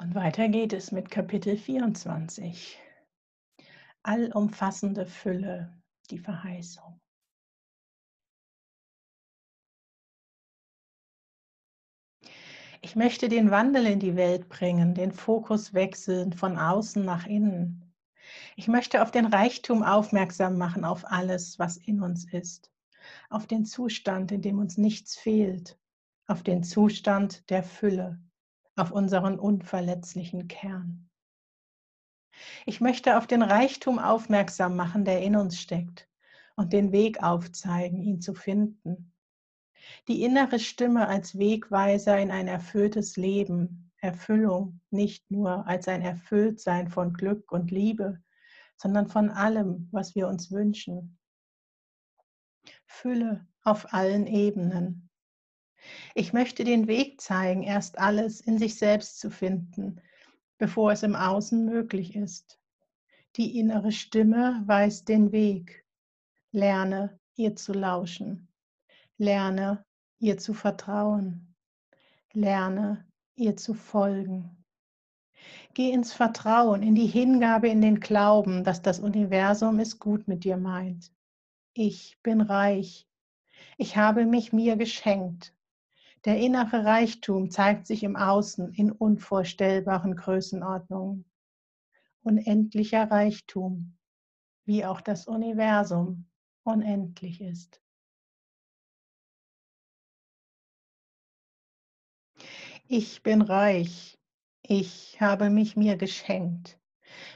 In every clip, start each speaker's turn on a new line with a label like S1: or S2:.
S1: Und weiter geht es mit Kapitel 24. Allumfassende Fülle, die Verheißung. Ich möchte den Wandel in die Welt bringen, den Fokus wechseln von außen nach innen. Ich möchte auf den Reichtum aufmerksam machen, auf alles, was in uns ist, auf den Zustand, in dem uns nichts fehlt, auf den Zustand der Fülle auf unseren unverletzlichen Kern. Ich möchte auf den Reichtum aufmerksam machen, der in uns steckt und den Weg aufzeigen, ihn zu finden. Die innere Stimme als Wegweiser in ein erfülltes Leben, Erfüllung nicht nur als ein Erfülltsein von Glück und Liebe, sondern von allem, was wir uns wünschen. Fülle auf allen Ebenen, ich möchte den Weg zeigen, erst alles in sich selbst zu finden, bevor es im Außen möglich ist. Die innere Stimme weist den Weg. Lerne ihr zu lauschen. Lerne ihr zu vertrauen. Lerne ihr zu folgen. Geh ins Vertrauen, in die Hingabe, in den Glauben, dass das Universum es gut mit dir meint. Ich bin reich. Ich habe mich mir geschenkt der innere Reichtum zeigt sich im Außen in unvorstellbaren Größenordnungen. Unendlicher Reichtum, wie auch das Universum unendlich ist. Ich bin reich, ich habe mich mir geschenkt.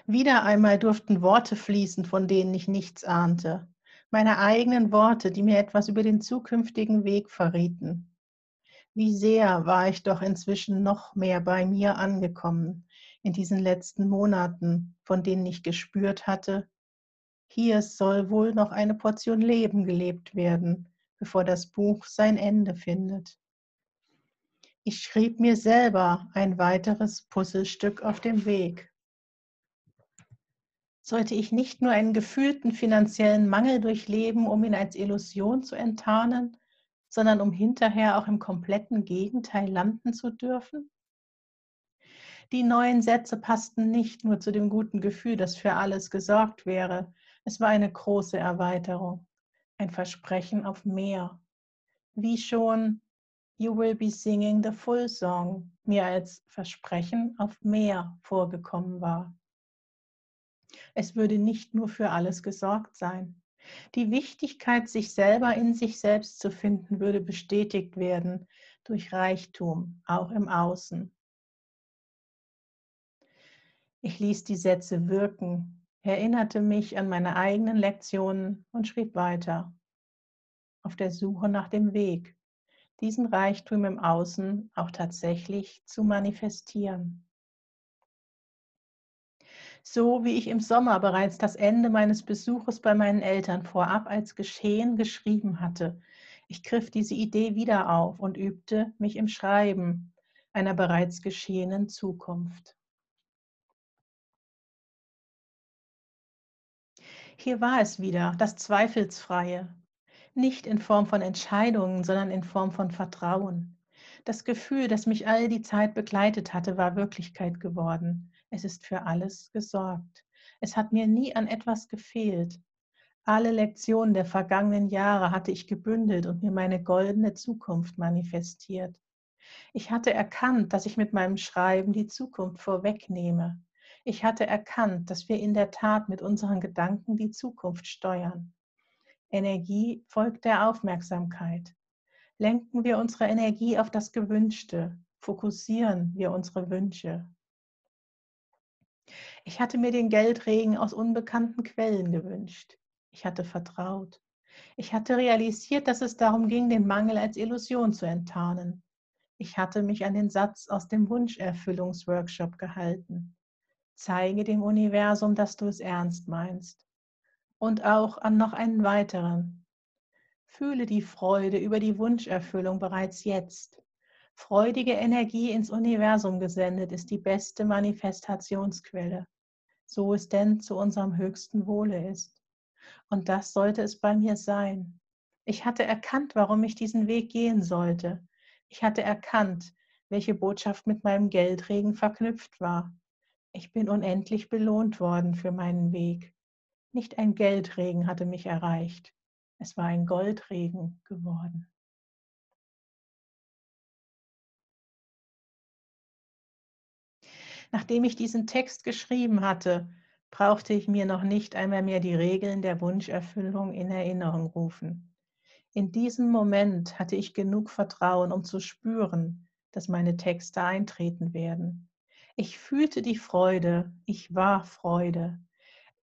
S1: Wieder einmal durften Worte fließen, von denen ich nichts ahnte. Meine eigenen Worte, die mir etwas über den zukünftigen Weg verrieten. Wie sehr war ich doch inzwischen noch mehr bei mir angekommen in diesen letzten Monaten, von denen ich gespürt hatte, hier soll wohl noch eine Portion Leben gelebt werden, bevor das Buch sein Ende findet. Ich schrieb mir selber ein weiteres Puzzlestück auf dem Weg. Sollte ich nicht nur einen gefühlten finanziellen Mangel durchleben, um ihn als Illusion zu enttarnen, sondern um hinterher auch im kompletten Gegenteil landen zu dürfen? Die neuen Sätze passten nicht nur zu dem guten Gefühl, dass für alles gesorgt wäre. Es war eine große Erweiterung, ein Versprechen auf mehr. Wie schon You will be singing the full song mir als Versprechen auf mehr vorgekommen war. Es würde nicht nur für alles gesorgt sein. Die Wichtigkeit, sich selber in sich selbst zu finden, würde bestätigt werden durch Reichtum, auch im Außen. Ich ließ die Sätze wirken, erinnerte mich an meine eigenen Lektionen und schrieb weiter. Auf der Suche nach dem Weg, diesen Reichtum im Außen auch tatsächlich zu manifestieren so wie ich im Sommer bereits das Ende meines Besuches bei meinen Eltern vorab als geschehen geschrieben hatte. Ich griff diese Idee wieder auf und übte mich im Schreiben einer bereits geschehenen Zukunft. Hier war es wieder, das Zweifelsfreie, nicht in Form von Entscheidungen, sondern in Form von Vertrauen. Das Gefühl, das mich all die Zeit begleitet hatte, war Wirklichkeit geworden. Es ist für alles gesorgt. Es hat mir nie an etwas gefehlt. Alle Lektionen der vergangenen Jahre hatte ich gebündelt und mir meine goldene Zukunft manifestiert. Ich hatte erkannt, dass ich mit meinem Schreiben die Zukunft vorwegnehme. Ich hatte erkannt, dass wir in der Tat mit unseren Gedanken die Zukunft steuern. Energie folgt der Aufmerksamkeit. Lenken wir unsere Energie auf das Gewünschte, fokussieren wir unsere Wünsche. Ich hatte mir den Geldregen aus unbekannten Quellen gewünscht. Ich hatte vertraut. Ich hatte realisiert, dass es darum ging, den Mangel als Illusion zu enttarnen. Ich hatte mich an den Satz aus dem Wunscherfüllungsworkshop gehalten. Zeige dem Universum, dass du es ernst meinst. Und auch an noch einen weiteren. Fühle die Freude über die Wunscherfüllung bereits jetzt. Freudige Energie ins Universum gesendet ist die beste Manifestationsquelle, so es denn zu unserem höchsten Wohle ist. Und das sollte es bei mir sein. Ich hatte erkannt, warum ich diesen Weg gehen sollte. Ich hatte erkannt, welche Botschaft mit meinem Geldregen verknüpft war. Ich bin unendlich belohnt worden für meinen Weg. Nicht ein Geldregen hatte mich erreicht, es war ein Goldregen geworden. Nachdem ich diesen Text geschrieben hatte, brauchte ich mir noch nicht einmal mehr die Regeln der Wunscherfüllung in Erinnerung rufen. In diesem Moment hatte ich genug Vertrauen, um zu spüren, dass meine Texte eintreten werden. Ich fühlte die Freude, ich war Freude.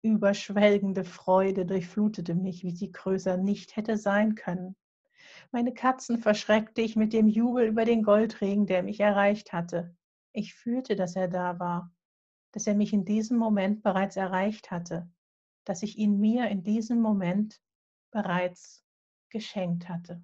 S1: Überschwelgende Freude durchflutete mich, wie sie größer nicht hätte sein können. Meine Katzen verschreckte ich mit dem Jubel über den Goldregen, der mich erreicht hatte. Ich fühlte, dass er da war, dass er mich in diesem Moment bereits erreicht hatte, dass ich ihn mir in diesem Moment bereits geschenkt hatte.